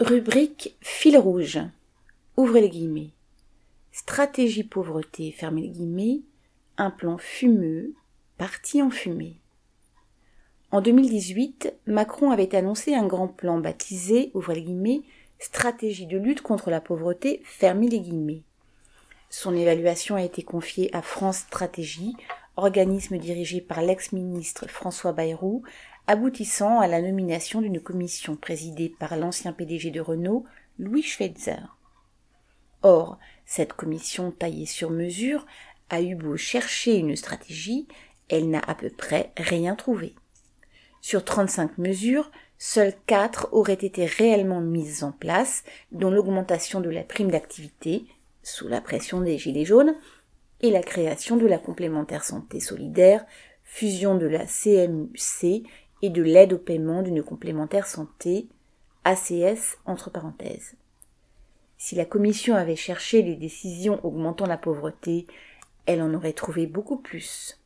Rubrique fil rouge. Ouvrez les guillemets. Stratégie pauvreté, fermez les guillemets. Un plan fumeux, parti en fumée. En 2018, Macron avait annoncé un grand plan baptisé, ouvrez les guillemets, stratégie de lutte contre la pauvreté, fermez les guillemets. Son évaluation a été confiée à France Stratégie, organisme dirigé par l'ex-ministre François Bayrou, aboutissant à la nomination d'une commission présidée par l'ancien PDG de Renault, Louis Schweitzer. Or, cette commission taillée sur mesure a eu beau chercher une stratégie, elle n'a à peu près rien trouvé. Sur 35 mesures, seules 4 auraient été réellement mises en place, dont l'augmentation de la prime d'activité, sous la pression des Gilets jaunes, et la création de la complémentaire santé solidaire, fusion de la CMUC et de l'aide au paiement d'une complémentaire santé, ACS entre parenthèses. Si la Commission avait cherché les décisions augmentant la pauvreté, elle en aurait trouvé beaucoup plus.